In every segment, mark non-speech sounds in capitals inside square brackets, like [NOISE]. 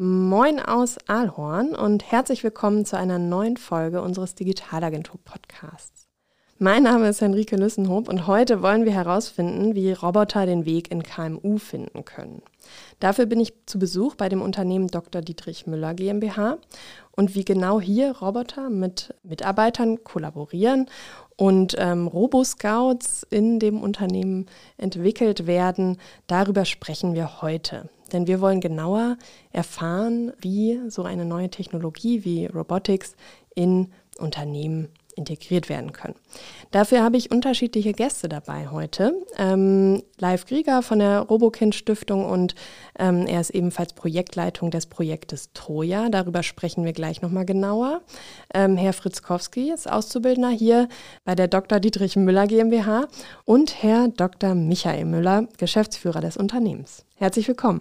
Moin aus Aalhorn und herzlich willkommen zu einer neuen Folge unseres Digitalagentur-Podcasts. Mein Name ist Henrike Lüssenhoop und heute wollen wir herausfinden, wie Roboter den Weg in KMU finden können. Dafür bin ich zu Besuch bei dem Unternehmen Dr. Dietrich Müller GmbH und wie genau hier Roboter mit Mitarbeitern kollaborieren und ähm, Roboscouts in dem Unternehmen entwickelt werden, darüber sprechen wir heute. Denn wir wollen genauer erfahren, wie so eine neue Technologie wie Robotics in Unternehmen integriert werden können. Dafür habe ich unterschiedliche Gäste dabei heute. Ähm, Live Grieger von der Robokind Stiftung und ähm, er ist ebenfalls Projektleitung des Projektes Troja. Darüber sprechen wir gleich nochmal genauer. Ähm, Herr Fritzkowski ist Auszubildender hier bei der Dr. Dietrich Müller GmbH und Herr Dr. Michael Müller, Geschäftsführer des Unternehmens. Herzlich willkommen.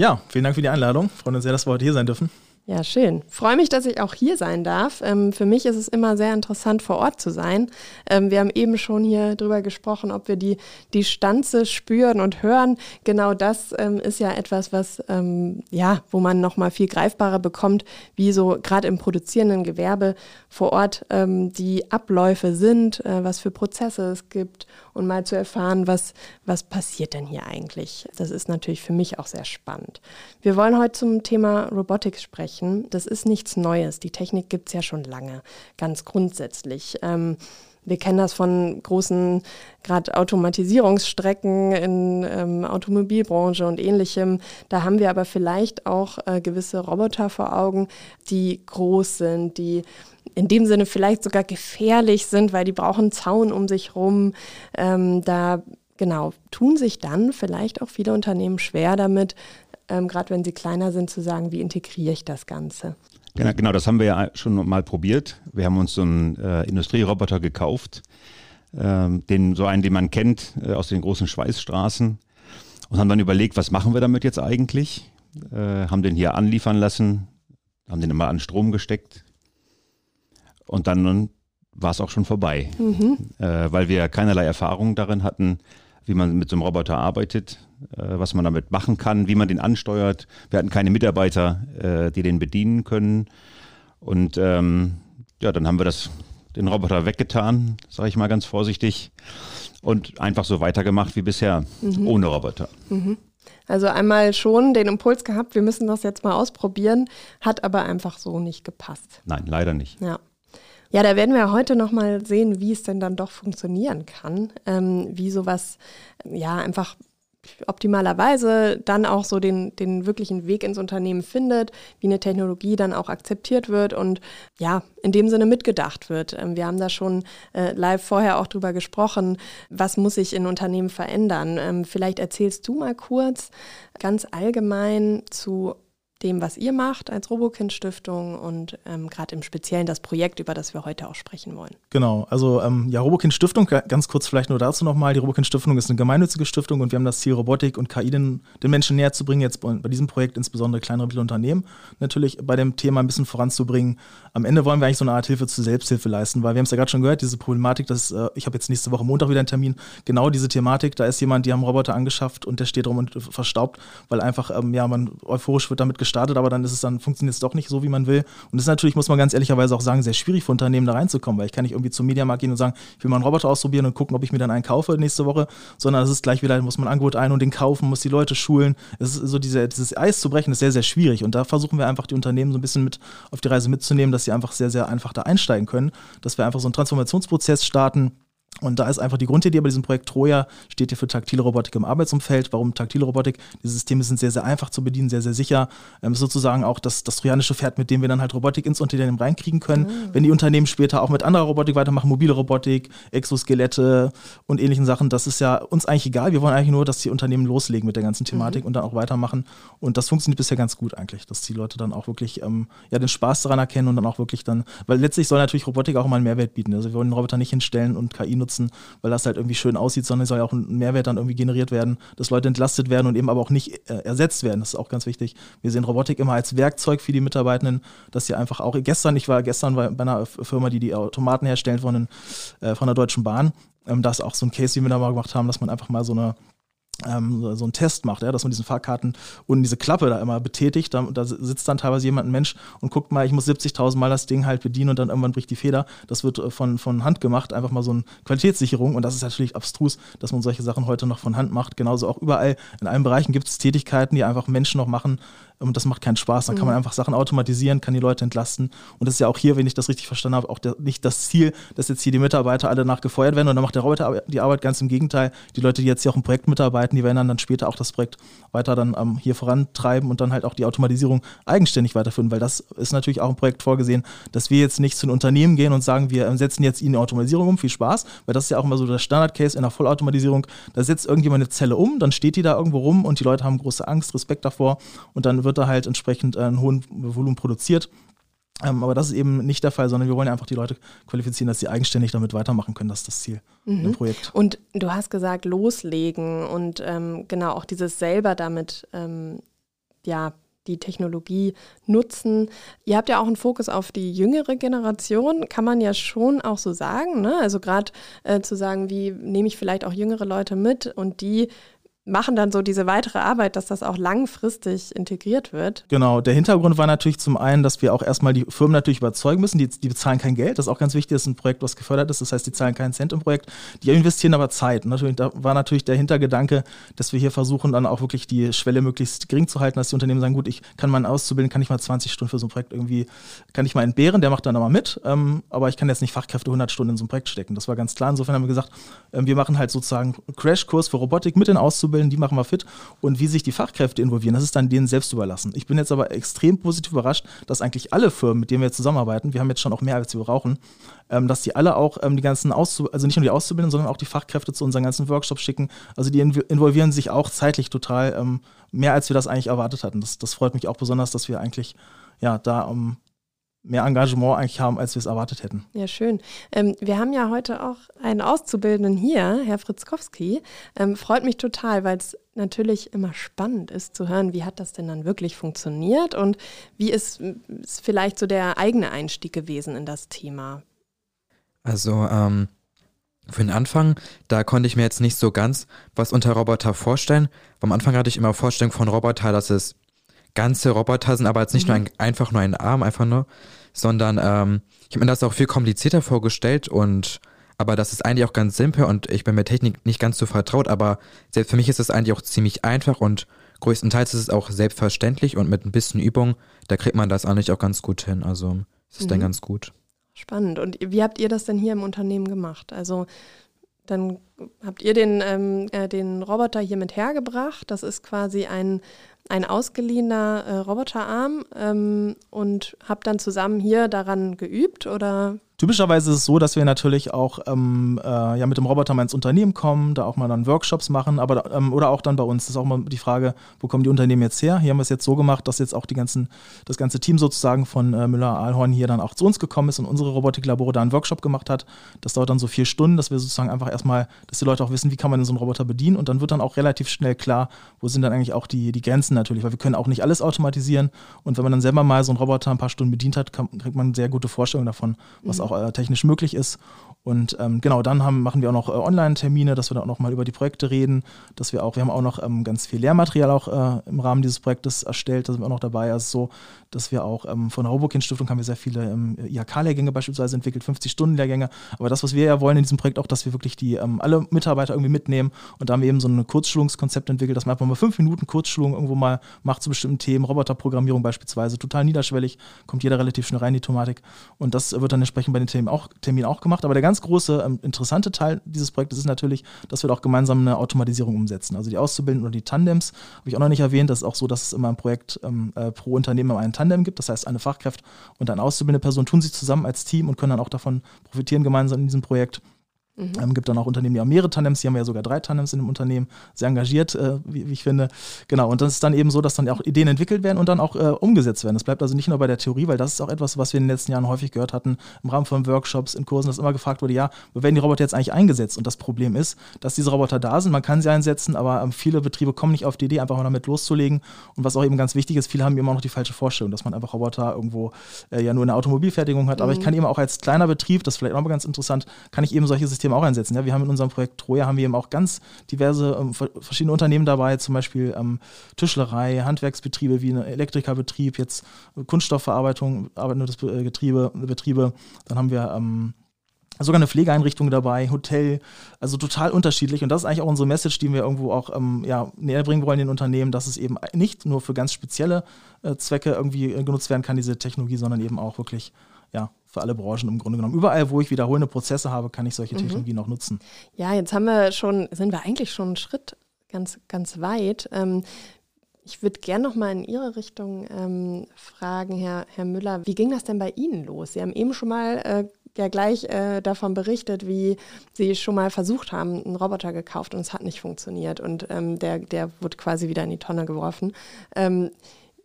Ja, vielen Dank für die Einladung. Freuen uns sehr, dass wir heute hier sein dürfen. Ja, schön. Freue mich, dass ich auch hier sein darf. Ähm, für mich ist es immer sehr interessant, vor Ort zu sein. Ähm, wir haben eben schon hier drüber gesprochen, ob wir die, die Stanze spüren und hören. Genau das ähm, ist ja etwas, was, ähm, ja, wo man nochmal viel greifbarer bekommt, wie so gerade im produzierenden Gewerbe vor Ort ähm, die Abläufe sind, äh, was für Prozesse es gibt und mal zu erfahren, was, was passiert denn hier eigentlich. Das ist natürlich für mich auch sehr spannend. Wir wollen heute zum Thema Robotics sprechen. Das ist nichts Neues. Die Technik gibt es ja schon lange, ganz grundsätzlich. Ähm, wir kennen das von großen, gerade Automatisierungsstrecken in ähm, Automobilbranche und ähnlichem. Da haben wir aber vielleicht auch äh, gewisse Roboter vor Augen, die groß sind, die in dem Sinne vielleicht sogar gefährlich sind, weil die brauchen Zaun um sich rum. Ähm, da genau tun sich dann vielleicht auch viele Unternehmen schwer damit, ähm, gerade wenn sie kleiner sind, zu sagen, wie integriere ich das Ganze. Genau, genau, das haben wir ja schon mal probiert. Wir haben uns so einen äh, Industrieroboter gekauft, ähm, den so einen, den man kennt äh, aus den großen Schweißstraßen und haben dann überlegt, was machen wir damit jetzt eigentlich? Äh, haben den hier anliefern lassen, haben den immer an Strom gesteckt, und dann war es auch schon vorbei, mhm. äh, weil wir keinerlei Erfahrung darin hatten, wie man mit so einem Roboter arbeitet, äh, was man damit machen kann, wie man den ansteuert. Wir hatten keine Mitarbeiter, äh, die den bedienen können. Und ähm, ja, dann haben wir das, den Roboter weggetan, sage ich mal ganz vorsichtig, und einfach so weitergemacht wie bisher, mhm. ohne Roboter. Mhm. Also einmal schon den Impuls gehabt, wir müssen das jetzt mal ausprobieren, hat aber einfach so nicht gepasst. Nein, leider nicht. Ja. Ja, da werden wir heute nochmal sehen, wie es denn dann doch funktionieren kann, ähm, wie sowas ja einfach optimalerweise dann auch so den, den wirklichen Weg ins Unternehmen findet, wie eine Technologie dann auch akzeptiert wird und ja, in dem Sinne mitgedacht wird. Ähm, wir haben da schon äh, live vorher auch drüber gesprochen, was muss sich in Unternehmen verändern. Ähm, vielleicht erzählst du mal kurz ganz allgemein zu dem, was ihr macht als Robokind-Stiftung und ähm, gerade im Speziellen das Projekt, über das wir heute auch sprechen wollen. Genau, also ähm, ja, Robokind-Stiftung, ganz kurz vielleicht nur dazu nochmal. Die Robokind-Stiftung ist eine gemeinnützige Stiftung und wir haben das Ziel, Robotik und KI den, den Menschen näher zu bringen, jetzt bei, diesem Projekt insbesondere kleinere Unternehmen natürlich bei dem Thema ein bisschen voranzubringen. Am Ende wollen wir eigentlich so eine Art Hilfe zur Selbsthilfe leisten, weil wir haben es ja gerade schon gehört, diese Problematik, dass äh, ich habe jetzt nächste Woche Montag wieder einen Termin, genau diese Thematik, da ist jemand, die haben Roboter angeschafft und der steht rum und verstaubt, weil einfach, ähm, ja, man euphorisch wird damit gestartet gestartet, aber dann ist es dann, funktioniert es doch nicht so, wie man will. Und das ist natürlich, muss man ganz ehrlicherweise auch sagen, sehr schwierig für Unternehmen da reinzukommen, weil ich kann nicht irgendwie zum Mediamarkt gehen und sagen, ich will mal einen Roboter ausprobieren und gucken, ob ich mir dann einen kaufe nächste Woche, sondern es ist gleich wieder, muss man ein Angebot ein und den kaufen, muss die Leute schulen. Es ist so diese, dieses Eis zu brechen, ist sehr, sehr schwierig. Und da versuchen wir einfach die Unternehmen so ein bisschen mit auf die Reise mitzunehmen, dass sie einfach sehr, sehr einfach da einsteigen können, dass wir einfach so einen Transformationsprozess starten und da ist einfach die Grundidee bei diesem Projekt Troja, steht hier für taktile Robotik im Arbeitsumfeld. Warum taktile Robotik? Die Systeme sind sehr, sehr einfach zu bedienen, sehr, sehr sicher. Ähm, sozusagen auch das, das trojanische Pferd, mit dem wir dann halt Robotik ins Unternehmen reinkriegen können. Mhm. Wenn die Unternehmen später auch mit anderer Robotik weitermachen, mobile Robotik, Exoskelette und ähnlichen Sachen, das ist ja uns eigentlich egal. Wir wollen eigentlich nur, dass die Unternehmen loslegen mit der ganzen Thematik mhm. und dann auch weitermachen. Und das funktioniert bisher ganz gut eigentlich, dass die Leute dann auch wirklich ähm, ja, den Spaß daran erkennen und dann auch wirklich dann, weil letztlich soll natürlich Robotik auch mal einen Mehrwert bieten. Also wir wollen den Roboter nicht hinstellen und KI nutzen, weil das halt irgendwie schön aussieht, sondern es soll ja auch ein Mehrwert dann irgendwie generiert werden, dass Leute entlastet werden und eben aber auch nicht äh, ersetzt werden. Das ist auch ganz wichtig. Wir sehen Robotik immer als Werkzeug für die Mitarbeitenden, dass sie einfach auch gestern, ich war gestern bei, bei einer Firma, die die Automaten herstellt von, den, äh, von der Deutschen Bahn, ähm, das ist auch so ein Case, den wir da mal gemacht haben, dass man einfach mal so eine ähm, so einen Test macht, ja, dass man diesen Fahrkarten und diese Klappe da immer betätigt. Da, da sitzt dann teilweise jemand, ein Mensch, und guckt mal, ich muss 70.000 Mal das Ding halt bedienen und dann irgendwann bricht die Feder. Das wird äh, von, von Hand gemacht, einfach mal so eine Qualitätssicherung. Und das ist natürlich abstrus, dass man solche Sachen heute noch von Hand macht. Genauso auch überall in allen Bereichen gibt es Tätigkeiten, die einfach Menschen noch machen, und das macht keinen Spaß. Dann kann man mhm. einfach Sachen automatisieren, kann die Leute entlasten. Und das ist ja auch hier, wenn ich das richtig verstanden habe, auch der, nicht das Ziel, dass jetzt hier die Mitarbeiter alle nachgefeuert werden und dann macht der Roboter die Arbeit ganz im Gegenteil. Die Leute, die jetzt hier auch im Projekt mitarbeiten, die werden dann, dann später auch das Projekt weiter dann ähm, hier vorantreiben und dann halt auch die Automatisierung eigenständig weiterführen, weil das ist natürlich auch im Projekt vorgesehen, dass wir jetzt nicht zu einem Unternehmen gehen und sagen, wir setzen jetzt ihnen die Automatisierung um, viel Spaß, weil das ist ja auch immer so der Standard-Case in der Vollautomatisierung. Da setzt irgendjemand eine Zelle um, dann steht die da irgendwo rum und die Leute haben große Angst, Respekt davor und dann wird da halt entsprechend äh, einen hohen Volumen produziert. Ähm, aber das ist eben nicht der Fall, sondern wir wollen einfach die Leute qualifizieren, dass sie eigenständig damit weitermachen können. Das ist das Ziel mhm. im Projekt. Und du hast gesagt, loslegen und ähm, genau auch dieses selber damit, ähm, ja, die Technologie nutzen. Ihr habt ja auch einen Fokus auf die jüngere Generation, kann man ja schon auch so sagen. Ne? Also gerade äh, zu sagen, wie nehme ich vielleicht auch jüngere Leute mit und die machen dann so diese weitere Arbeit, dass das auch langfristig integriert wird. Genau, der Hintergrund war natürlich zum einen, dass wir auch erstmal die Firmen natürlich überzeugen müssen, die, die bezahlen kein Geld, das ist auch ganz wichtig, das ist ein Projekt, was gefördert ist, das heißt, die zahlen keinen Cent im Projekt, die investieren aber Zeit. Natürlich, da war natürlich der Hintergedanke, dass wir hier versuchen, dann auch wirklich die Schwelle möglichst gering zu halten, dass die Unternehmen sagen, gut, ich kann meinen Auszubilden, kann ich mal 20 Stunden für so ein Projekt irgendwie, kann ich mal entbehren, der macht dann aber mit, ähm, aber ich kann jetzt nicht Fachkräfte 100 Stunden in so ein Projekt stecken. Das war ganz klar. Insofern haben wir gesagt, äh, wir machen halt sozusagen Crashkurs für Robotik mit den Auszubildenden, die machen wir fit und wie sich die Fachkräfte involvieren, das ist dann denen selbst überlassen. Ich bin jetzt aber extrem positiv überrascht, dass eigentlich alle Firmen, mit denen wir zusammenarbeiten, wir haben jetzt schon auch mehr, als wir brauchen, ähm, dass die alle auch ähm, die ganzen Auszubildenden, also nicht nur die Auszubildenden, sondern auch die Fachkräfte zu unseren ganzen Workshops schicken. Also die involvieren sich auch zeitlich total ähm, mehr, als wir das eigentlich erwartet hatten. Das, das freut mich auch besonders, dass wir eigentlich ja da um, mehr Engagement eigentlich haben, als wir es erwartet hätten. Ja, schön. Ähm, wir haben ja heute auch einen Auszubildenden hier, Herr Fritzkowski. Ähm, freut mich total, weil es natürlich immer spannend ist zu hören, wie hat das denn dann wirklich funktioniert und wie ist, ist vielleicht so der eigene Einstieg gewesen in das Thema? Also, ähm, für den Anfang, da konnte ich mir jetzt nicht so ganz was unter Roboter vorstellen. Am Anfang hatte ich immer Vorstellung von Roboter, dass es ganze Roboter sind, aber jetzt nicht mhm. nur ein, einfach nur ein Arm, einfach nur, sondern ähm, ich habe mir das auch viel komplizierter vorgestellt und aber das ist eigentlich auch ganz simpel und ich bin mit Technik nicht ganz so vertraut, aber selbst für mich ist es eigentlich auch ziemlich einfach und größtenteils ist es auch selbstverständlich und mit ein bisschen Übung, da kriegt man das eigentlich auch ganz gut hin. Also es ist mhm. dann ganz gut. Spannend. Und wie habt ihr das denn hier im Unternehmen gemacht? Also dann habt ihr den, ähm, äh, den Roboter hier mit hergebracht. Das ist quasi ein ein ausgeliehener äh, Roboterarm ähm, und habe dann zusammen hier daran geübt oder Typischerweise ist es so, dass wir natürlich auch ähm, äh, ja, mit dem Roboter mal ins Unternehmen kommen, da auch mal dann Workshops machen, aber ähm, oder auch dann bei uns. Das ist auch mal die Frage, wo kommen die Unternehmen jetzt her? Hier haben wir es jetzt so gemacht, dass jetzt auch die ganzen, das ganze Team sozusagen von äh, Müller-Ahlhorn hier dann auch zu uns gekommen ist und unsere Robotiklabore da einen Workshop gemacht hat. Das dauert dann so vier Stunden, dass wir sozusagen einfach erstmal, dass die Leute auch wissen, wie kann man so einen Roboter bedienen und dann wird dann auch relativ schnell klar, wo sind dann eigentlich auch die, die Grenzen natürlich, weil wir können auch nicht alles automatisieren und wenn man dann selber mal so einen Roboter ein paar Stunden bedient hat, kann, kriegt man eine sehr gute Vorstellung davon, was mhm. Auch äh, technisch möglich ist. Und ähm, genau, dann haben, machen wir auch noch äh, Online-Termine, dass wir dann auch noch mal über die Projekte reden, dass wir auch, wir haben auch noch ähm, ganz viel Lehrmaterial auch äh, im Rahmen dieses Projektes erstellt, da sind wir auch noch dabei. Also so, dass wir auch ähm, von der Hobokin-Stiftung haben wir sehr viele ähm, IHK-Lehrgänge beispielsweise entwickelt, 50-Stunden-Lehrgänge. Aber das, was wir ja wollen in diesem Projekt auch, dass wir wirklich die ähm, alle Mitarbeiter irgendwie mitnehmen. Und da haben wir eben so ein Kurzschulungskonzept entwickelt, dass man einfach mal fünf Minuten Kurzschulung irgendwo mal macht zu bestimmten Themen, Roboterprogrammierung beispielsweise, total niederschwellig, kommt jeder relativ schnell rein in die Thematik. Und das wird dann entsprechend bei den Themen auch, Terminen auch gemacht. Aber der ganz große, ähm, interessante Teil dieses Projektes ist natürlich, dass wir auch gemeinsam eine Automatisierung umsetzen. Also die Auszubildenden oder die Tandems, habe ich auch noch nicht erwähnt, das ist auch so, dass es immer ein Projekt ähm, äh, pro Unternehmen einen Tandem gibt. Das heißt, eine Fachkraft und eine auszubildende Person tun sich zusammen als Team und können dann auch davon profitieren gemeinsam in diesem Projekt. Mhm. Ähm, gibt dann auch Unternehmen, die haben mehrere Tandems, die haben ja sogar drei Tandems in dem Unternehmen, sehr engagiert, äh, wie, wie, ich finde. Genau, und das ist dann eben so, dass dann auch Ideen entwickelt werden und dann auch äh, umgesetzt werden. Das bleibt also nicht nur bei der Theorie, weil das ist auch etwas, was wir in den letzten Jahren häufig gehört hatten, im Rahmen von Workshops, in Kursen, dass immer gefragt wurde, ja, wo werden die Roboter jetzt eigentlich eingesetzt? Und das Problem ist, dass diese Roboter da sind, man kann sie einsetzen, aber ähm, viele Betriebe kommen nicht auf die Idee, einfach mal damit loszulegen. Und was auch eben ganz wichtig ist, viele haben immer noch die falsche Vorstellung, dass man einfach Roboter irgendwo äh, ja nur in der Automobilfertigung hat. Mhm. Aber ich kann eben auch als kleiner Betrieb, das ist vielleicht auch mal ganz interessant, kann ich eben solche Systeme eben auch einsetzen. Ja, wir haben in unserem Projekt Troja haben wir eben auch ganz diverse ähm, verschiedene Unternehmen dabei, zum Beispiel ähm, Tischlerei, Handwerksbetriebe wie ein Elektrikerbetrieb, jetzt Kunststoffverarbeitung, arbeitendes Getriebe, Betriebe. Dann haben wir ähm, sogar eine Pflegeeinrichtung dabei, Hotel, also total unterschiedlich. Und das ist eigentlich auch unsere Message, die wir irgendwo auch ähm, ja, näher bringen wollen den Unternehmen, dass es eben nicht nur für ganz spezielle äh, Zwecke irgendwie äh, genutzt werden kann, diese Technologie, sondern eben auch wirklich ja, für alle Branchen im Grunde genommen. Überall, wo ich wiederholende Prozesse habe, kann ich solche mhm. Technologien auch nutzen. Ja, jetzt haben wir schon, sind wir eigentlich schon einen Schritt ganz, ganz weit. Ähm, ich würde gerne noch mal in Ihre Richtung ähm, fragen, Herr, Herr Müller. Wie ging das denn bei Ihnen los? Sie haben eben schon mal äh, ja gleich äh, davon berichtet, wie Sie schon mal versucht haben, einen Roboter gekauft und es hat nicht funktioniert und ähm, der, der wurde quasi wieder in die Tonne geworfen. Ähm,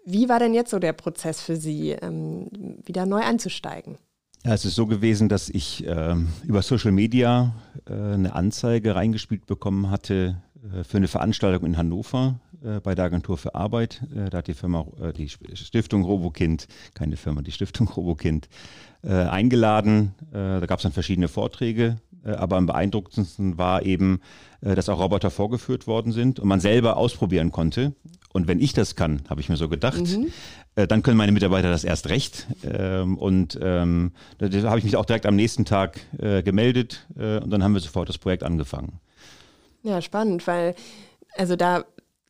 wie war denn jetzt so der Prozess für Sie, ähm, wieder neu einzusteigen? Ja, es ist so gewesen, dass ich äh, über Social Media äh, eine Anzeige reingespielt bekommen hatte äh, für eine Veranstaltung in Hannover äh, bei der Agentur für Arbeit. Äh, da hat die Firma, äh, die Stiftung Robokind, keine Firma, die Stiftung Robokind, eingeladen. da gab es dann verschiedene Vorträge, aber am beeindruckendsten war eben, dass auch Roboter vorgeführt worden sind und man selber ausprobieren konnte. Und wenn ich das kann, habe ich mir so gedacht, mhm. dann können meine Mitarbeiter das erst recht. Ähm, und ähm, da habe ich mich auch direkt am nächsten Tag gemeldet und dann haben wir sofort das Projekt angefangen. Ja, spannend, weil also da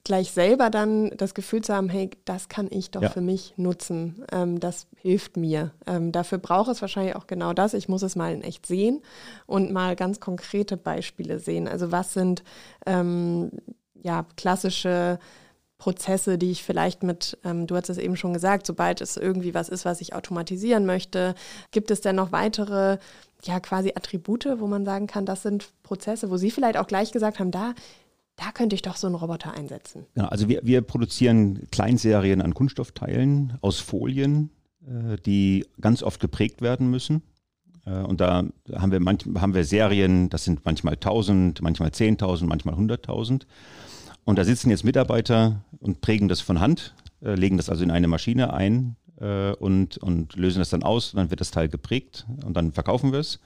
gleich selber dann das Gefühl zu haben, hey, das kann ich doch ja. für mich nutzen, ähm, das hilft mir. Ähm, dafür braucht es wahrscheinlich auch genau das. Ich muss es mal in echt sehen und mal ganz konkrete Beispiele sehen. Also was sind ähm, ja klassische Prozesse, die ich vielleicht mit, ähm, du hast es eben schon gesagt, sobald es irgendwie was ist, was ich automatisieren möchte, gibt es denn noch weitere, ja, quasi Attribute, wo man sagen kann, das sind Prozesse, wo Sie vielleicht auch gleich gesagt haben, da, da könnte ich doch so einen Roboter einsetzen. Ja, also wir, wir produzieren Kleinserien an Kunststoffteilen aus Folien, äh, die ganz oft geprägt werden müssen. Äh, und da haben wir, manch, haben wir Serien, das sind manchmal 1000, manchmal 10.000, manchmal 100.000. Und da sitzen jetzt Mitarbeiter und prägen das von Hand, äh, legen das also in eine Maschine ein äh, und, und lösen das dann aus. Und dann wird das Teil geprägt und dann verkaufen wir es.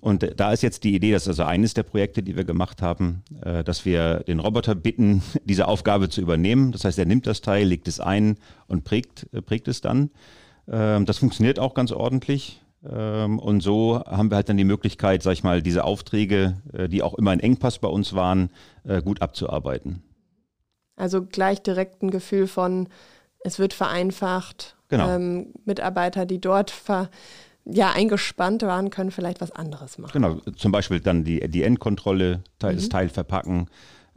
Und da ist jetzt die Idee, das ist also eines der Projekte, die wir gemacht haben, äh, dass wir den Roboter bitten, [LAUGHS] diese Aufgabe zu übernehmen. Das heißt, er nimmt das Teil, legt es ein und prägt, äh, prägt es dann. Ähm, das funktioniert auch ganz ordentlich. Ähm, und so haben wir halt dann die Möglichkeit, sag ich mal, diese Aufträge, äh, die auch immer ein Engpass bei uns waren, äh, gut abzuarbeiten. Also gleich direkt ein Gefühl von, es wird vereinfacht. Genau. Ähm, Mitarbeiter, die dort ver, ja, eingespannt waren, können vielleicht was anderes machen. Genau, zum Beispiel dann die, die Endkontrolle, Teil, mhm. das Teil verpacken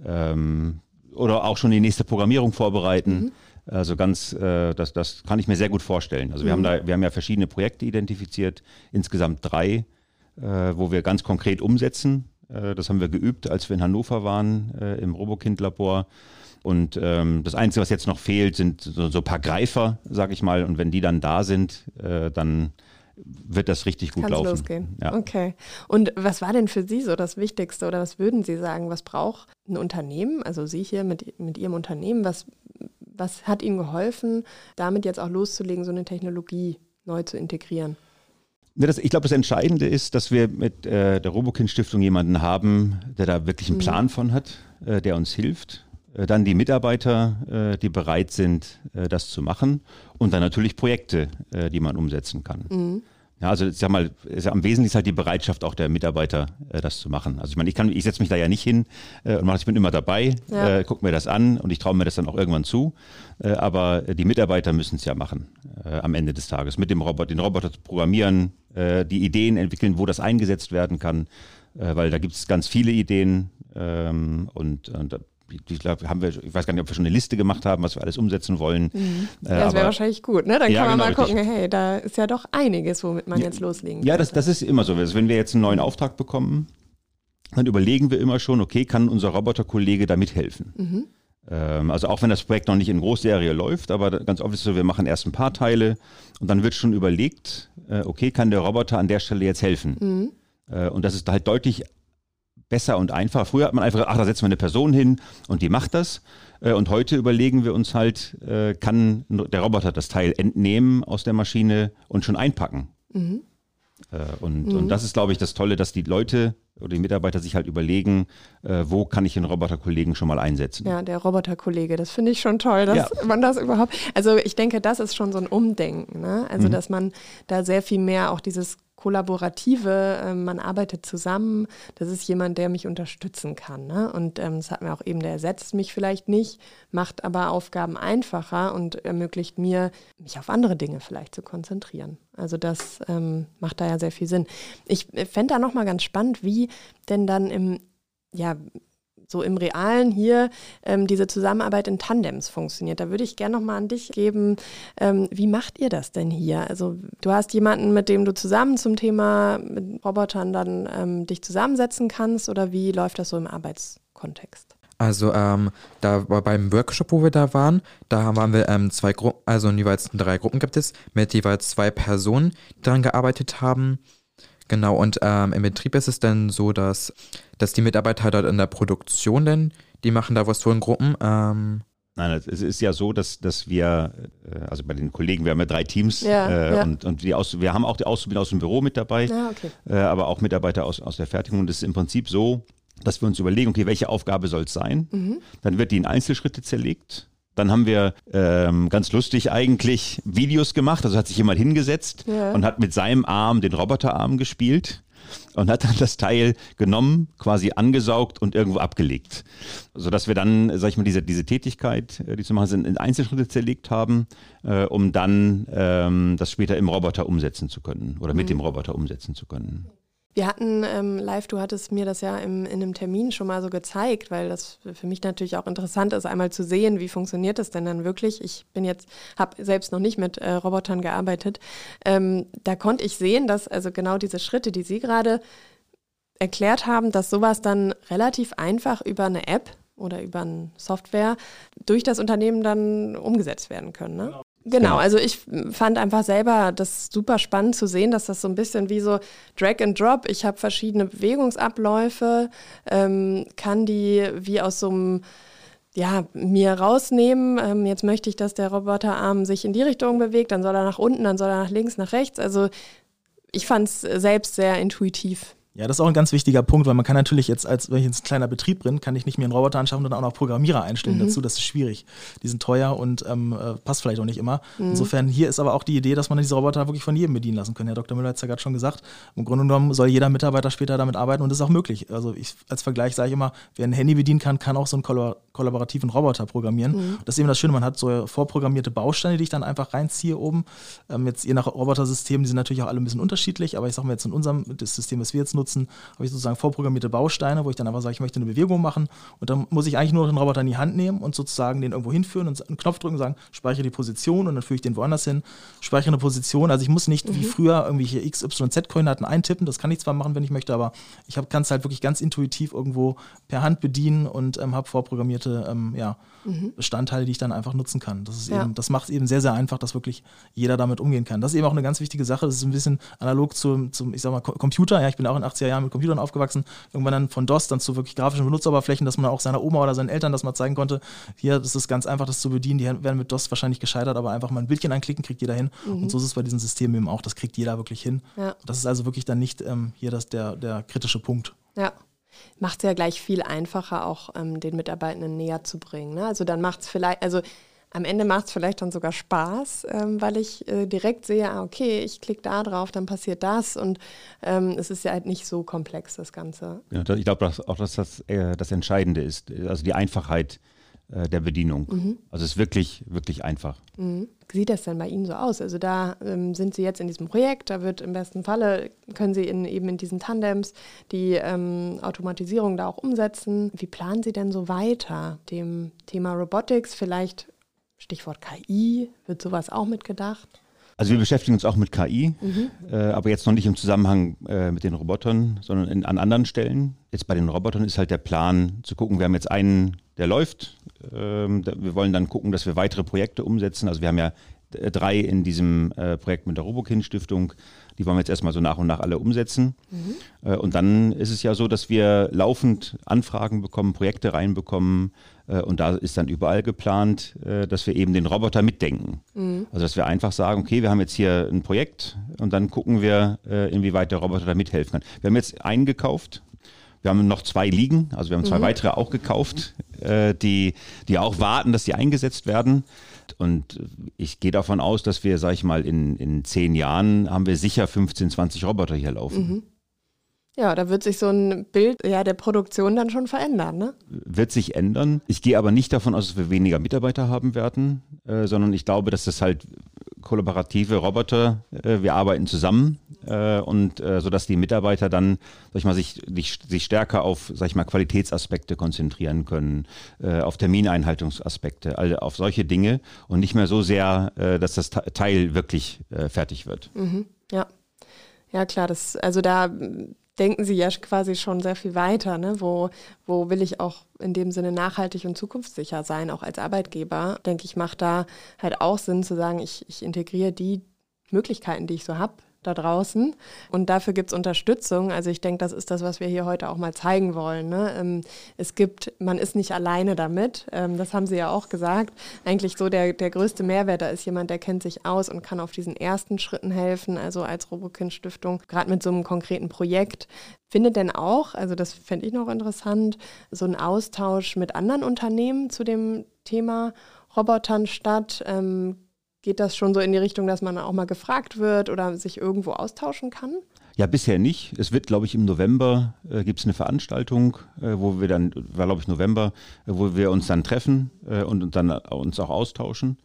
ähm, oder auch schon die nächste Programmierung vorbereiten. Mhm. Also ganz, äh, das, das kann ich mir sehr gut vorstellen. Also wir mhm. haben da, wir haben ja verschiedene Projekte identifiziert, insgesamt drei, äh, wo wir ganz konkret umsetzen. Äh, das haben wir geübt, als wir in Hannover waren, äh, im Robokind-Labor. Und ähm, das Einzige, was jetzt noch fehlt, sind so, so ein paar Greifer, sag ich mal. Und wenn die dann da sind, äh, dann wird das richtig gut Kann's laufen. losgehen. Ja. Okay. Und was war denn für Sie so das Wichtigste oder was würden Sie sagen, was braucht ein Unternehmen, also Sie hier mit, mit Ihrem Unternehmen, was was hat Ihnen geholfen, damit jetzt auch loszulegen, so eine Technologie neu zu integrieren? Ich glaube, das Entscheidende ist, dass wir mit äh, der Robokind-Stiftung jemanden haben, der da wirklich einen mhm. Plan von hat, äh, der uns hilft. Äh, dann die Mitarbeiter, die bereit sind, das zu machen. Und dann natürlich Projekte, die man umsetzen kann. Mhm. Ja, also ich sag mal, am Wesentlichen ist halt die Bereitschaft auch der Mitarbeiter, äh, das zu machen. Also ich meine, ich kann, ich setze mich da ja nicht hin äh, und mache, ich bin immer dabei, ja. äh, gucke mir das an und ich traue mir das dann auch irgendwann zu. Äh, aber die Mitarbeiter müssen es ja machen äh, am Ende des Tages. Mit dem Roboter, den Roboter zu programmieren, äh, die Ideen entwickeln, wo das eingesetzt werden kann, äh, weil da gibt es ganz viele Ideen ähm, und, und ich glaube, haben wir, ich weiß gar nicht, ob wir schon eine Liste gemacht haben, was wir alles umsetzen wollen. Mhm. Äh, ja, das wäre wahrscheinlich gut, ne? Dann ja, kann man genau, mal gucken, richtig. hey, da ist ja doch einiges, womit man jetzt loslegen kann. Ja, das, das ist immer so. Wenn wir jetzt einen neuen Auftrag bekommen, dann überlegen wir immer schon, okay, kann unser Roboterkollege da mithelfen? Mhm. Ähm, also auch wenn das Projekt noch nicht in Großserie läuft, aber ganz oft ist es so, wir machen erst ein paar Teile und dann wird schon überlegt, äh, okay, kann der Roboter an der Stelle jetzt helfen? Mhm. Äh, und das ist halt deutlich besser und einfacher. Früher hat man einfach, ach, da setzen wir eine Person hin und die macht das. Äh, und heute überlegen wir uns halt, äh, kann der Roboter das Teil entnehmen aus der Maschine und schon einpacken. Mhm. Äh, und, mhm. und das ist, glaube ich, das Tolle, dass die Leute oder die Mitarbeiter sich halt überlegen, äh, wo kann ich den Roboterkollegen schon mal einsetzen. Ja, der Roboterkollege, das finde ich schon toll, dass ja. man das überhaupt, also ich denke, das ist schon so ein Umdenken, ne? also mhm. dass man da sehr viel mehr auch dieses Kollaborative, äh, man arbeitet zusammen, das ist jemand, der mich unterstützen kann. Ne? Und ähm, das hat mir auch eben, der ersetzt mich vielleicht nicht, macht aber Aufgaben einfacher und ermöglicht mir, mich auf andere Dinge vielleicht zu konzentrieren. Also das ähm, macht da ja sehr viel Sinn. Ich äh, fände da nochmal ganz spannend, wie denn dann im, ja, so im Realen hier ähm, diese Zusammenarbeit in Tandems funktioniert. Da würde ich gerne nochmal an dich geben. Ähm, wie macht ihr das denn hier? Also du hast jemanden, mit dem du zusammen zum Thema mit Robotern dann ähm, dich zusammensetzen kannst oder wie läuft das so im Arbeitskontext? Also ähm, da beim Workshop, wo wir da waren, da waren wir ähm, zwei Gruppen, also jeweils drei Gruppen gibt es, mit jeweils zwei Personen, die daran gearbeitet haben. Genau, und ähm, im Betrieb ist es dann so, dass, dass die Mitarbeiter dort in der Produktion denn, die machen da was so in Gruppen. Ähm, Nein, es ist ja so, dass, dass wir, äh, also bei den Kollegen, wir haben ja drei Teams ja, äh, ja. und, und die aus, wir haben auch die Auszubildenden aus dem Büro mit dabei, ja, okay. äh, aber auch Mitarbeiter aus, aus der Fertigung. Und es ist im Prinzip so, dass wir uns überlegen, okay, welche Aufgabe soll es sein? Mhm. Dann wird die in Einzelschritte zerlegt dann haben wir ähm, ganz lustig eigentlich Videos gemacht. Also hat sich jemand hingesetzt ja. und hat mit seinem Arm den Roboterarm gespielt und hat dann das Teil genommen, quasi angesaugt und irgendwo abgelegt. Sodass wir dann, sag ich mal, diese, diese Tätigkeit, äh, die zu machen sind, in Einzelschritte zerlegt haben, äh, um dann ähm, das später im Roboter umsetzen zu können oder mit mhm. dem Roboter umsetzen zu können. Wir hatten ähm, live, du hattest mir das ja im, in einem Termin schon mal so gezeigt, weil das für mich natürlich auch interessant ist, einmal zu sehen, wie funktioniert das denn dann wirklich. Ich bin jetzt, habe selbst noch nicht mit äh, Robotern gearbeitet. Ähm, da konnte ich sehen, dass also genau diese Schritte, die Sie gerade erklärt haben, dass sowas dann relativ einfach über eine App oder über eine Software durch das Unternehmen dann umgesetzt werden können. Ne? Genau. Genau, also ich fand einfach selber das super spannend zu sehen, dass das so ein bisschen wie so Drag and Drop. Ich habe verschiedene Bewegungsabläufe, ähm, kann die wie aus so einem ja, mir rausnehmen. Ähm, jetzt möchte ich, dass der Roboterarm sich in die Richtung bewegt, dann soll er nach unten, dann soll er nach links, nach rechts. Also ich fand es selbst sehr intuitiv. Ja, das ist auch ein ganz wichtiger Punkt, weil man kann natürlich jetzt, als wenn ich jetzt ein kleiner Betrieb bin, kann ich nicht mir einen Roboter anschaffen und dann auch noch Programmierer einstellen mhm. dazu. Das ist schwierig. Die sind teuer und ähm, äh, passt vielleicht auch nicht immer. Mhm. Insofern, hier ist aber auch die Idee, dass man diese Roboter wirklich von jedem bedienen lassen kann. Herr Dr. Müller hat es ja gerade schon gesagt. Im Grunde genommen soll jeder Mitarbeiter später damit arbeiten und das ist auch möglich. Also ich, als Vergleich sage ich immer, wer ein Handy bedienen kann, kann auch so einen kollaborativen Roboter programmieren. Mhm. Das ist eben das Schöne, man hat so vorprogrammierte Bausteine, die ich dann einfach reinziehe oben. Ähm, jetzt je nach Robotersystem, die sind natürlich auch alle ein bisschen unterschiedlich, aber ich sage mal jetzt in unserem, das System, was wir jetzt nutzen, habe ich so sozusagen vorprogrammierte Bausteine, wo ich dann einfach sage, ich möchte eine Bewegung machen und dann muss ich eigentlich nur den Roboter in die Hand nehmen und sozusagen den irgendwo hinführen und einen Knopf drücken und sagen, speichere die Position und dann führe ich den woanders hin, speichere eine Position. Also ich muss nicht mhm. wie früher irgendwelche X, Y, Z-Koordinaten eintippen, das kann ich zwar machen, wenn ich möchte, aber ich kann es halt wirklich ganz intuitiv irgendwo per Hand bedienen und ähm, habe vorprogrammierte ähm, ja, mhm. Bestandteile, die ich dann einfach nutzen kann. Das, ja. eben, das macht es eben sehr, sehr einfach, dass wirklich jeder damit umgehen kann. Das ist eben auch eine ganz wichtige Sache. Das ist ein bisschen analog zum, zum ich sag mal, Computer. Ja, ich bin auch in 80er Jahren mit Computern aufgewachsen. Irgendwann dann von DOS dann zu wirklich grafischen Benutzeroberflächen, dass man auch seiner Oma oder seinen Eltern das mal zeigen konnte. Hier, das ist ganz einfach, das zu bedienen. Die werden mit DOS wahrscheinlich gescheitert, aber einfach mal ein Bildchen anklicken, kriegt jeder hin. Mhm. Und so ist es bei diesen Systemen eben auch. Das kriegt jeder wirklich hin. Ja. Das ist also wirklich dann nicht ähm, hier das, der, der kritische Punkt. Ja macht es ja gleich viel einfacher, auch ähm, den Mitarbeitenden näher zu bringen. Ne? Also dann macht es vielleicht, also am Ende macht es vielleicht dann sogar Spaß, ähm, weil ich äh, direkt sehe, ah, okay, ich klicke da drauf, dann passiert das und ähm, es ist ja halt nicht so komplex, das Ganze. Ja, ich glaube auch, dass das äh, das Entscheidende ist, also die Einfachheit äh, der Bedienung. Mhm. Also es ist wirklich, wirklich einfach. Mhm. Wie sieht das denn bei Ihnen so aus? Also da ähm, sind Sie jetzt in diesem Projekt, da wird im besten Falle, können Sie in, eben in diesen Tandems die ähm, Automatisierung da auch umsetzen. Wie planen Sie denn so weiter? Dem Thema Robotics, vielleicht Stichwort KI, wird sowas auch mitgedacht? Also wir beschäftigen uns auch mit KI, mhm. äh, aber jetzt noch nicht im Zusammenhang äh, mit den Robotern, sondern in, an anderen Stellen. Jetzt bei den Robotern ist halt der Plan zu gucken, wir haben jetzt einen, der läuft. Ähm, wir wollen dann gucken, dass wir weitere Projekte umsetzen. Also wir haben ja drei in diesem äh, Projekt mit der Robokind Stiftung. Die wollen wir jetzt erstmal so nach und nach alle umsetzen. Mhm. Äh, und dann ist es ja so, dass wir laufend Anfragen bekommen, Projekte reinbekommen. Äh, und da ist dann überall geplant, äh, dass wir eben den Roboter mitdenken. Mhm. Also dass wir einfach sagen, okay, wir haben jetzt hier ein Projekt und dann gucken wir, äh, inwieweit der Roboter da mithelfen kann. Wir haben jetzt einen gekauft. Wir haben noch zwei liegen, also wir haben zwei mhm. weitere auch gekauft, äh, die, die auch warten, dass die eingesetzt werden. Und ich gehe davon aus, dass wir, sag ich mal, in, in zehn Jahren haben wir sicher 15, 20 Roboter hier laufen. Mhm. Ja, da wird sich so ein Bild ja, der Produktion dann schon verändern, ne? Wird sich ändern. Ich gehe aber nicht davon aus, dass wir weniger Mitarbeiter haben werden, äh, sondern ich glaube, dass das halt kollaborative Roboter, äh, wir arbeiten zusammen äh, und äh, sodass die Mitarbeiter dann, sag ich mal, sich, sich, stärker auf, sag ich mal, Qualitätsaspekte konzentrieren können, äh, auf Termineinhaltungsaspekte, also auf solche Dinge und nicht mehr so sehr, äh, dass das Teil wirklich äh, fertig wird. Mhm. Ja. Ja, klar, das, also da denken Sie ja quasi schon sehr viel weiter. Ne? Wo, wo will ich auch in dem Sinne nachhaltig und zukunftssicher sein, auch als Arbeitgeber? Denke ich, macht da halt auch Sinn zu sagen, ich, ich integriere die Möglichkeiten, die ich so habe, da draußen. Und dafür gibt es Unterstützung. Also ich denke, das ist das, was wir hier heute auch mal zeigen wollen. Ne? Ähm, es gibt, man ist nicht alleine damit. Ähm, das haben Sie ja auch gesagt. Eigentlich so der, der größte Mehrwert, da ist jemand, der kennt sich aus und kann auf diesen ersten Schritten helfen, also als Robokind Stiftung, gerade mit so einem konkreten Projekt. Findet denn auch, also das fände ich noch interessant, so ein Austausch mit anderen Unternehmen zu dem Thema Robotern statt? Ähm, Geht das schon so in die Richtung, dass man auch mal gefragt wird oder sich irgendwo austauschen kann? Ja, bisher nicht. Es wird, glaube ich, im November äh, gibt es eine Veranstaltung, äh, wo wir dann, war glaube ich November, äh, wo wir uns dann treffen äh, und, und dann uns auch austauschen.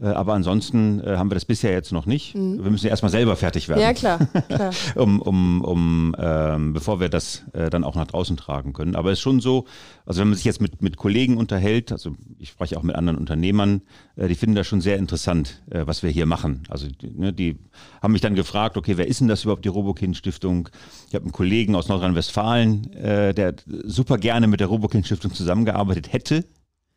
Äh, aber ansonsten äh, haben wir das bisher jetzt noch nicht. Mhm. Wir müssen ja erstmal selber fertig werden. Ja, klar. klar. [LAUGHS] um, um, um ähm, bevor wir das äh, dann auch nach draußen tragen können. Aber es ist schon so, also wenn man sich jetzt mit, mit Kollegen unterhält, also ich spreche auch mit anderen Unternehmern, äh, die finden das schon sehr interessant, äh, was wir hier machen. Also die, ne, die haben mich dann gefragt, okay, wer ist denn das überhaupt, die Robokind Stiftung? Ich habe einen Kollegen aus Nordrhein-Westfalen, äh, der super gerne mit der Robokind Stiftung zusammengearbeitet hätte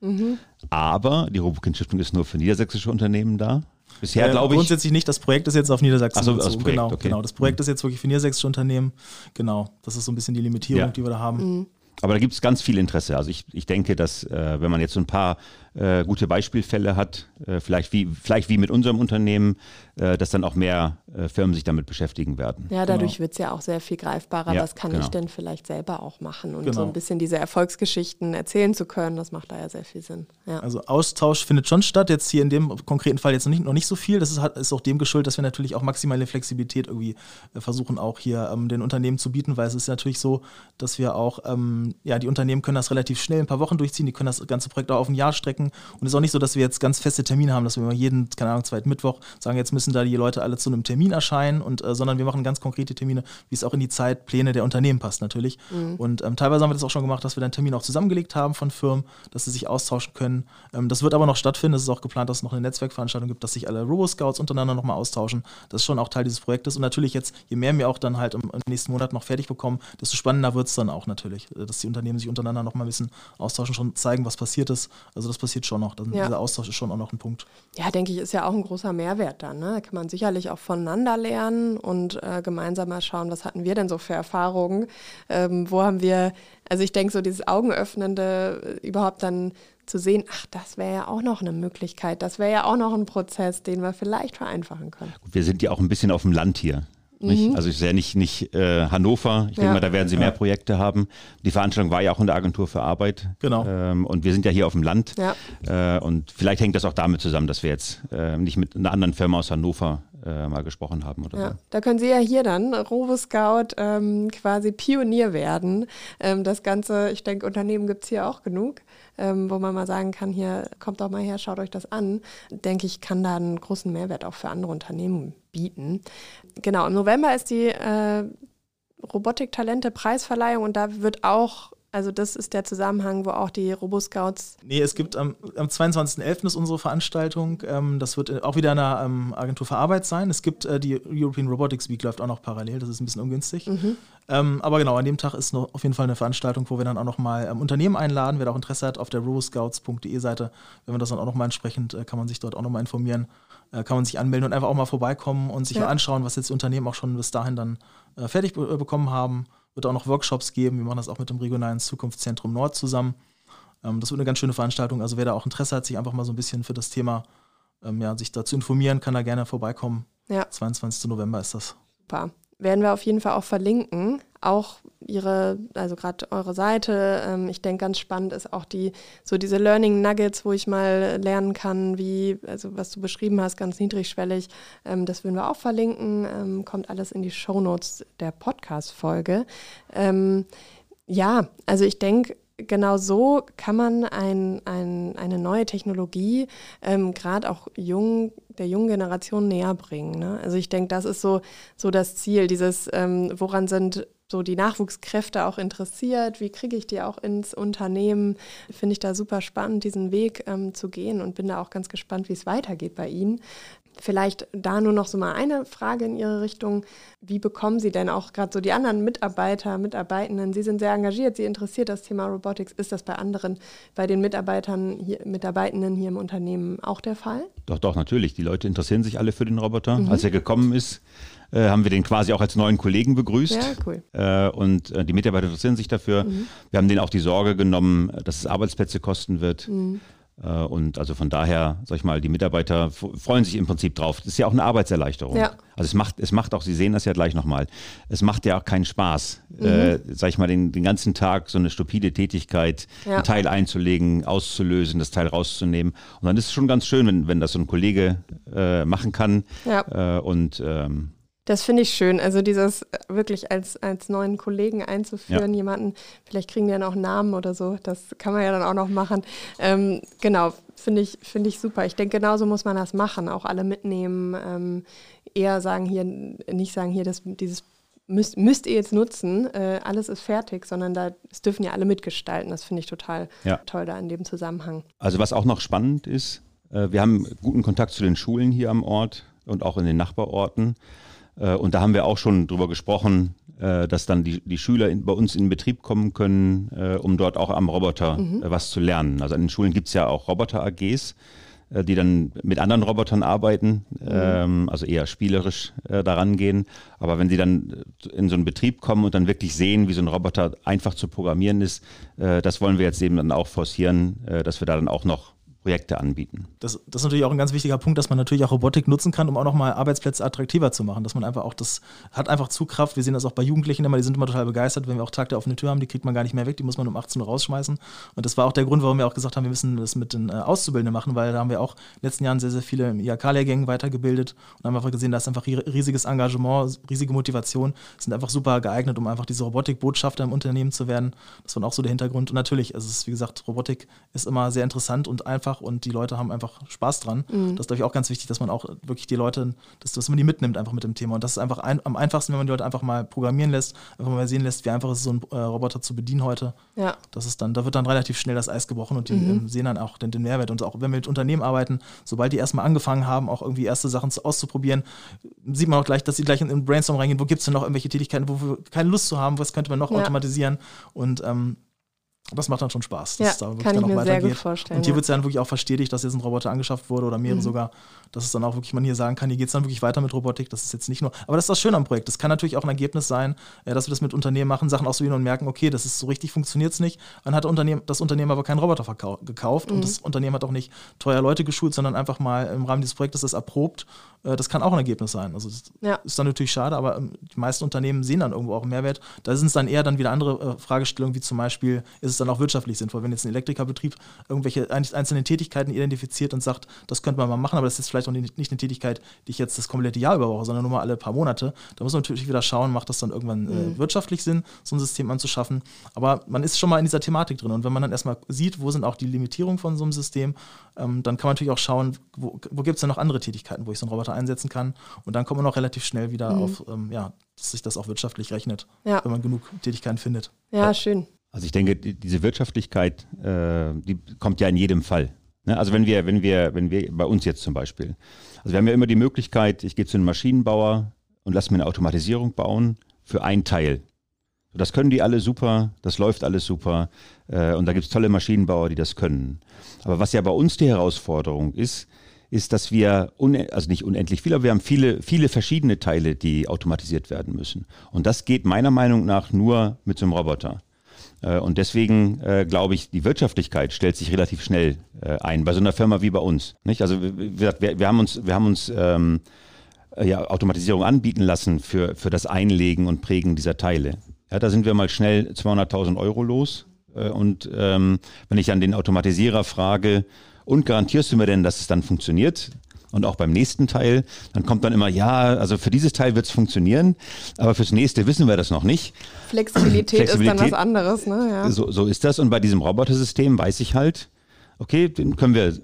Mhm. Aber die Robokind-Stiftung ist nur für niedersächsische Unternehmen da. Bisher äh, glaube ich. Grundsätzlich nicht. Das Projekt ist jetzt auf Niedersachsen. Ach so, das Projekt, genau, okay. genau. Das Projekt ist jetzt wirklich für niedersächsische Unternehmen. Genau. Das ist so ein bisschen die Limitierung, ja. die wir da haben. Mhm. Aber da gibt es ganz viel Interesse. Also ich, ich denke, dass äh, wenn man jetzt so ein paar äh, gute Beispielfälle hat, äh, vielleicht, wie, vielleicht wie mit unserem Unternehmen, äh, dass dann auch mehr äh, Firmen sich damit beschäftigen werden. Ja, dadurch genau. wird es ja auch sehr viel greifbarer. Ja, was kann genau. ich denn vielleicht selber auch machen? Und genau. so ein bisschen diese Erfolgsgeschichten erzählen zu können, das macht da ja sehr viel Sinn. Ja. Also Austausch findet schon statt, jetzt hier in dem konkreten Fall jetzt noch nicht, noch nicht so viel. Das ist, ist auch dem geschuldet, dass wir natürlich auch maximale Flexibilität irgendwie äh, versuchen, auch hier ähm, den Unternehmen zu bieten, weil es ist natürlich so, dass wir auch, ähm, ja, die Unternehmen können das relativ schnell ein paar Wochen durchziehen, die können das ganze Projekt auch auf ein Jahr strecken. Und es ist auch nicht so, dass wir jetzt ganz feste Termine haben, dass wir immer jeden, keine Ahnung, zweiten Mittwoch sagen, jetzt müssen da die Leute alle zu einem Termin erscheinen, und, äh, sondern wir machen ganz konkrete Termine, wie es auch in die Zeitpläne der Unternehmen passt natürlich. Mhm. Und ähm, teilweise haben wir das auch schon gemacht, dass wir dann Termine auch zusammengelegt haben von Firmen, dass sie sich austauschen können. Ähm, das wird aber noch stattfinden. Es ist auch geplant, dass es noch eine Netzwerkveranstaltung gibt, dass sich alle Robo-Scouts untereinander nochmal austauschen. Das ist schon auch Teil dieses Projektes. Und natürlich jetzt, je mehr wir auch dann halt im, im nächsten Monat noch fertig bekommen, desto spannender wird es dann auch natürlich, äh, dass die Unternehmen sich untereinander nochmal ein bisschen austauschen, schon zeigen, was passiert ist. Also das passiert schon noch. Dann, ja. Dieser Austausch ist schon auch noch ein Punkt. Ja, denke ich, ist ja auch ein großer Mehrwert dann. Ne? Da kann man sicherlich auch voneinander lernen und äh, gemeinsam mal schauen, was hatten wir denn so für Erfahrungen? Ähm, wo haben wir, also ich denke, so dieses Augenöffnende äh, überhaupt dann zu sehen, ach, das wäre ja auch noch eine Möglichkeit, das wäre ja auch noch ein Prozess, den wir vielleicht vereinfachen können. Wir sind ja auch ein bisschen auf dem Land hier. Mhm. Also ich sehe nicht, nicht äh, Hannover. Ich ja. denke mal, da werden sie mehr Projekte haben. Die Veranstaltung war ja auch in der Agentur für Arbeit. Genau. Ähm, und wir sind ja hier auf dem Land. Ja. Äh, und vielleicht hängt das auch damit zusammen, dass wir jetzt äh, nicht mit einer anderen Firma aus Hannover äh, mal gesprochen haben oder ja, so. Da können Sie ja hier dann, Robo Scout, ähm, quasi Pionier werden. Ähm, das ganze, ich denke, Unternehmen gibt es hier auch genug, ähm, wo man mal sagen kann, hier kommt doch mal her, schaut euch das an. Denke ich, kann da einen großen Mehrwert auch für andere Unternehmen bieten. Genau, im November ist die äh, Robotik-Talente-Preisverleihung und da wird auch also das ist der Zusammenhang, wo auch die Roboscouts. Nee, es gibt am, am 22.11. ist unsere Veranstaltung. Ähm, das wird auch wieder in der ähm, Agentur für Arbeit sein. Es gibt äh, die European Robotics Week läuft auch noch parallel. Das ist ein bisschen ungünstig. Mhm. Ähm, aber genau, an dem Tag ist noch auf jeden Fall eine Veranstaltung, wo wir dann auch nochmal ähm, Unternehmen einladen. Wer da auch Interesse hat, auf der roboscouts.de Seite, wenn wir das dann auch nochmal entsprechend, äh, kann man sich dort auch nochmal informieren, äh, kann man sich anmelden und einfach auch mal vorbeikommen und sich ja. mal anschauen, was jetzt Unternehmen auch schon bis dahin dann äh, fertig be äh, bekommen haben wird auch noch Workshops geben. Wir machen das auch mit dem regionalen Zukunftszentrum Nord zusammen. Ähm, das wird eine ganz schöne Veranstaltung. Also wer da auch Interesse hat, sich einfach mal so ein bisschen für das Thema, ähm, ja, sich da zu informieren, kann da gerne vorbeikommen. Ja. 22. November ist das. Super. Werden wir auf jeden Fall auch verlinken. Auch ihre, also gerade eure Seite. Ähm, ich denke, ganz spannend ist auch die, so diese Learning Nuggets, wo ich mal lernen kann, wie, also was du beschrieben hast, ganz niedrigschwellig. Ähm, das würden wir auch verlinken. Ähm, kommt alles in die Show Notes der Podcast-Folge. Ähm, ja, also ich denke, genau so kann man ein, ein, eine neue Technologie ähm, gerade auch jung, der jungen Generation näher bringen. Ne? Also ich denke, das ist so, so das Ziel, dieses, ähm, woran sind so die Nachwuchskräfte auch interessiert, wie kriege ich die auch ins Unternehmen, finde ich da super spannend, diesen Weg ähm, zu gehen und bin da auch ganz gespannt, wie es weitergeht bei Ihnen. Vielleicht da nur noch so mal eine Frage in Ihre Richtung. Wie bekommen Sie denn auch gerade so die anderen Mitarbeiter, Mitarbeitenden? Sie sind sehr engagiert, Sie interessiert das Thema Robotics. Ist das bei anderen, bei den Mitarbeitern, hier, Mitarbeitenden hier im Unternehmen auch der Fall? Doch, doch, natürlich. Die Leute interessieren sich alle für den Roboter. Mhm. Als er gekommen ist, äh, haben wir den quasi auch als neuen Kollegen begrüßt. Ja, cool. Äh, und äh, die Mitarbeiter interessieren sich dafür. Mhm. Wir haben denen auch die Sorge genommen, dass es Arbeitsplätze kosten wird. Mhm. Äh, und also von daher, sag ich mal, die Mitarbeiter freuen sich im Prinzip drauf. Das ist ja auch eine Arbeitserleichterung. Ja. Also es macht, es macht auch, Sie sehen das ja gleich nochmal, es macht ja auch keinen Spaß, mhm. äh, sag ich mal, den, den ganzen Tag so eine stupide Tätigkeit, ja. ein Teil einzulegen, auszulösen, das Teil rauszunehmen. Und dann ist es schon ganz schön, wenn, wenn das so ein Kollege äh, machen kann. Ja. Äh, und ähm, das finde ich schön. Also dieses äh, wirklich als, als neuen Kollegen einzuführen, ja. jemanden, vielleicht kriegen die ja noch Namen oder so, das kann man ja dann auch noch machen. Ähm, genau, finde ich, find ich super. Ich denke, genauso muss man das machen, auch alle mitnehmen. Ähm, eher sagen hier, nicht sagen hier, das, dieses müsst, müsst ihr jetzt nutzen, äh, alles ist fertig, sondern da es dürfen ja alle mitgestalten. Das finde ich total ja. toll da in dem Zusammenhang. Also was auch noch spannend ist, äh, wir haben guten Kontakt zu den Schulen hier am Ort und auch in den Nachbarorten. Äh, und da haben wir auch schon drüber gesprochen, äh, dass dann die, die Schüler in, bei uns in Betrieb kommen können, äh, um dort auch am Roboter mhm. was zu lernen. Also an den Schulen gibt es ja auch Roboter-AGs, die dann mit anderen Robotern arbeiten, mhm. ähm, also eher spielerisch daran gehen. Aber wenn sie dann in so einen Betrieb kommen und dann wirklich sehen, wie so ein Roboter einfach zu programmieren ist, das wollen wir jetzt eben dann auch forcieren, dass wir da dann auch noch Projekte anbieten. Das, das, ist natürlich auch ein ganz wichtiger Punkt, dass man natürlich auch Robotik nutzen kann, um auch nochmal Arbeitsplätze attraktiver zu machen. Dass man einfach auch das hat einfach Zugkraft. Wir sehen das auch bei Jugendlichen immer, die sind immer total begeistert, wenn wir auch Tag der offenen Tür haben, die kriegt man gar nicht mehr weg, die muss man um 18 Uhr rausschmeißen. Und das war auch der Grund, warum wir auch gesagt haben, wir müssen das mit den äh, Auszubildenden machen, weil da haben wir auch in den letzten Jahren sehr, sehr viele IHK-Lehrgängen weitergebildet und haben einfach gesehen, da ist einfach riesiges Engagement, riesige Motivation, sind einfach super geeignet, um einfach diese Robotikbotschafter im Unternehmen zu werden. Das war auch so der Hintergrund. Und natürlich, also es ist, wie gesagt, Robotik ist immer sehr interessant und einfach einfach und die Leute haben einfach Spaß dran. Mhm. Das ist, glaube ich, auch ganz wichtig, dass man auch wirklich die Leute, dass, dass man die mitnimmt einfach mit dem Thema. Und das ist einfach ein, am einfachsten, wenn man die Leute einfach mal programmieren lässt, einfach mal sehen lässt, wie einfach ist so ein äh, Roboter zu bedienen heute. Ja. Das ist dann, da wird dann relativ schnell das Eis gebrochen und die mhm. ähm, sehen dann auch den, den, Mehrwert. Und auch wenn wir mit Unternehmen arbeiten, sobald die erstmal angefangen haben, auch irgendwie erste Sachen zu, auszuprobieren, sieht man auch gleich, dass sie gleich in den Brainstorm reingehen, wo gibt es denn noch irgendwelche Tätigkeiten, wo wir keine Lust zu haben, was könnte man noch ja. automatisieren. Und ähm, das macht dann schon Spaß, dass ja, es da wirklich kann dann auch weitergeht. Sehr gut vorstellen, und hier ja. wird es dann wirklich auch verstetigt, dass jetzt ein Roboter angeschafft wurde oder mehrere mhm. sogar, dass es dann auch wirklich man hier sagen kann, hier geht es dann wirklich weiter mit Robotik. Das ist jetzt nicht nur, aber das ist das Schöne am Projekt. Das kann natürlich auch ein Ergebnis sein, äh, dass wir das mit Unternehmen machen, Sachen ausprobieren und merken, okay, das ist so richtig, funktioniert es nicht. Dann hat Unternehmen, das Unternehmen aber keinen Roboter gekauft mhm. und das Unternehmen hat auch nicht teuer Leute geschult, sondern einfach mal im Rahmen dieses Projektes das erprobt. Äh, das kann auch ein Ergebnis sein. Also das ja. ist dann natürlich schade, aber ähm, die meisten Unternehmen sehen dann irgendwo auch einen Mehrwert. Da sind es dann eher dann wieder andere äh, Fragestellungen, wie zum Beispiel, ist es dann auch wirtschaftlich sinnvoll? wenn jetzt ein Elektrikerbetrieb irgendwelche einzelnen Tätigkeiten identifiziert und sagt, das könnte man mal machen, aber das ist vielleicht auch nicht eine Tätigkeit, die ich jetzt das komplette Jahr über brauche, sondern nur mal alle paar Monate. Da muss man natürlich wieder schauen, macht das dann irgendwann äh, mhm. wirtschaftlich Sinn, so ein System anzuschaffen. Aber man ist schon mal in dieser Thematik drin und wenn man dann erstmal sieht, wo sind auch die Limitierungen von so einem System, ähm, dann kann man natürlich auch schauen, wo, wo gibt es denn noch andere Tätigkeiten, wo ich so einen Roboter einsetzen kann und dann kommt man auch relativ schnell wieder mhm. auf, ähm, ja, dass sich das auch wirtschaftlich rechnet, ja. wenn man genug Tätigkeiten findet. Ja, schön. Also ich denke, diese Wirtschaftlichkeit, äh, die kommt ja in jedem Fall. Ne? Also wenn wir, wenn wir, wenn wir bei uns jetzt zum Beispiel, also wir haben ja immer die Möglichkeit, ich gehe zu einem Maschinenbauer und lasse mir eine Automatisierung bauen für ein Teil. Das können die alle super, das läuft alles super äh, und da gibt es tolle Maschinenbauer, die das können. Aber was ja bei uns die Herausforderung ist, ist, dass wir, also nicht unendlich viel, aber wir haben viele, viele verschiedene Teile, die automatisiert werden müssen. Und das geht meiner Meinung nach nur mit so einem Roboter. Äh, und deswegen äh, glaube ich, die Wirtschaftlichkeit stellt sich relativ schnell äh, ein bei so einer Firma wie bei uns. Nicht? Also wir, wir haben uns, wir haben uns ähm, äh, ja, Automatisierung anbieten lassen für, für das Einlegen und Prägen dieser Teile. Ja, da sind wir mal schnell 200.000 Euro los. Äh, und ähm, wenn ich an den Automatisierer frage, und garantierst du mir denn, dass es dann funktioniert? Und auch beim nächsten Teil, dann kommt dann immer, ja, also für dieses Teil wird es funktionieren, aber fürs nächste wissen wir das noch nicht. Flexibilität, Flexibilität ist dann was anderes, ne? Ja. So, so ist das. Und bei diesem Robotersystem weiß ich halt, okay, den können wir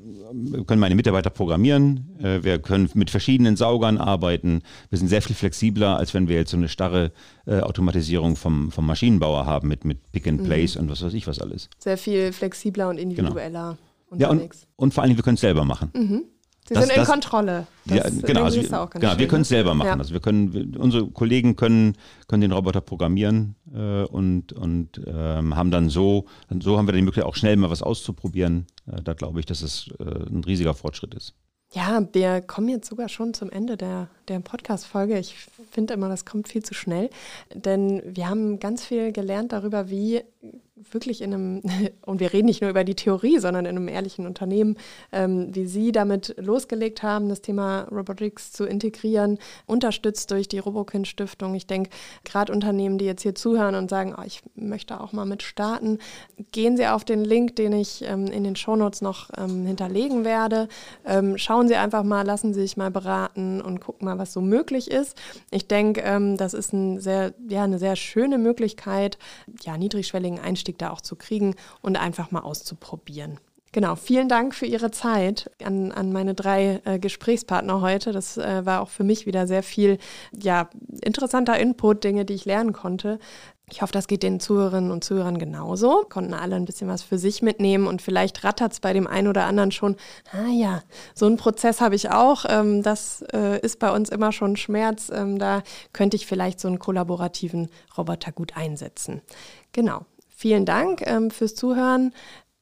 können meine Mitarbeiter programmieren, äh, wir können mit verschiedenen Saugern arbeiten. Wir sind sehr viel flexibler, als wenn wir jetzt so eine starre äh, Automatisierung vom, vom Maschinenbauer haben mit, mit Pick and mhm. Place mhm. und was weiß ich was alles. Sehr viel flexibler und individueller genau. unterwegs. Ja, und, und vor allem, wir können es selber machen. Mhm. Sie das, sind in das, Kontrolle. Das ja, genau, also wir, genau wir können es selber machen. Ja. Also wir können, unsere Kollegen können, können den Roboter programmieren äh, und, und ähm, haben dann so, so haben wir die Möglichkeit auch schnell mal was auszuprobieren. Äh, da glaube ich, dass es äh, ein riesiger Fortschritt ist. Ja, wir kommen jetzt sogar schon zum Ende der, der Podcast-Folge. Ich finde immer, das kommt viel zu schnell, denn wir haben ganz viel gelernt darüber, wie wirklich in einem, [LAUGHS] und wir reden nicht nur über die Theorie, sondern in einem ehrlichen Unternehmen, ähm, wie Sie damit losgelegt haben, das Thema Robotics zu integrieren, unterstützt durch die Robokin Stiftung. Ich denke, gerade Unternehmen, die jetzt hier zuhören und sagen, oh, ich möchte auch mal mit starten, gehen Sie auf den Link, den ich ähm, in den Shownotes noch ähm, hinterlegen werde. Ähm, schauen Sie einfach mal, lassen Sie sich mal beraten und gucken mal, was so möglich ist. Ich denke, ähm, das ist ein sehr, ja, eine sehr schöne Möglichkeit, ja, niedrigschwelligen Einstieg Einstieg da auch zu kriegen und einfach mal auszuprobieren. Genau, vielen Dank für Ihre Zeit an, an meine drei äh, Gesprächspartner heute. Das äh, war auch für mich wieder sehr viel ja, interessanter Input, Dinge, die ich lernen konnte. Ich hoffe, das geht den Zuhörerinnen und Zuhörern genauso. Konnten alle ein bisschen was für sich mitnehmen und vielleicht rattert es bei dem einen oder anderen schon, ah ja, so einen Prozess habe ich auch. Ähm, das äh, ist bei uns immer schon Schmerz. Ähm, da könnte ich vielleicht so einen kollaborativen Roboter gut einsetzen. Genau. Vielen Dank ähm, fürs Zuhören.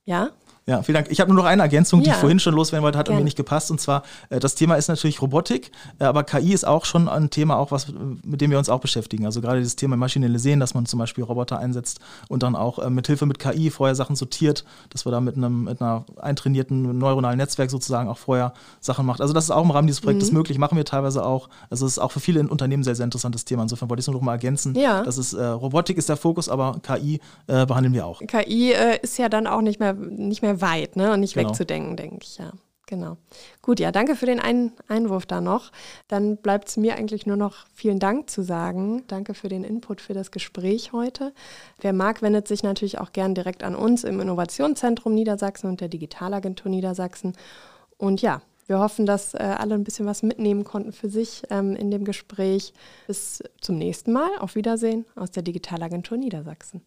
Ja. Ja, vielen Dank. Ich habe nur noch eine Ergänzung, die ja. ich vorhin schon loswerden wollte, hat Gerne. irgendwie nicht gepasst. Und zwar, äh, das Thema ist natürlich Robotik, äh, aber KI ist auch schon ein Thema, auch was, mit dem wir uns auch beschäftigen. Also gerade dieses Thema maschinelle Sehen, dass man zum Beispiel Roboter einsetzt und dann auch äh, mit Hilfe mit KI vorher Sachen sortiert, dass wir da mit einem mit einer eintrainierten neuronalen Netzwerk sozusagen auch vorher Sachen macht. Also das ist auch im Rahmen dieses Projektes mhm. möglich, machen wir teilweise auch. Also es ist auch für viele Unternehmen sehr, sehr interessantes Thema. Insofern wollte ich es nur noch mal ergänzen. Ja. Das ist, äh, Robotik ist der Fokus, aber KI äh, behandeln wir auch. KI äh, ist ja dann auch nicht mehr, nicht mehr weit ne? und nicht genau. wegzudenken, denke ich, ja. Genau. Gut, ja, danke für den Ein Einwurf da noch. Dann bleibt es mir eigentlich nur noch vielen Dank zu sagen. Danke für den Input, für das Gespräch heute. Wer mag, wendet sich natürlich auch gern direkt an uns im Innovationszentrum Niedersachsen und der Digitalagentur Niedersachsen. Und ja, wir hoffen, dass äh, alle ein bisschen was mitnehmen konnten für sich ähm, in dem Gespräch. Bis zum nächsten Mal. Auf Wiedersehen aus der Digitalagentur Niedersachsen.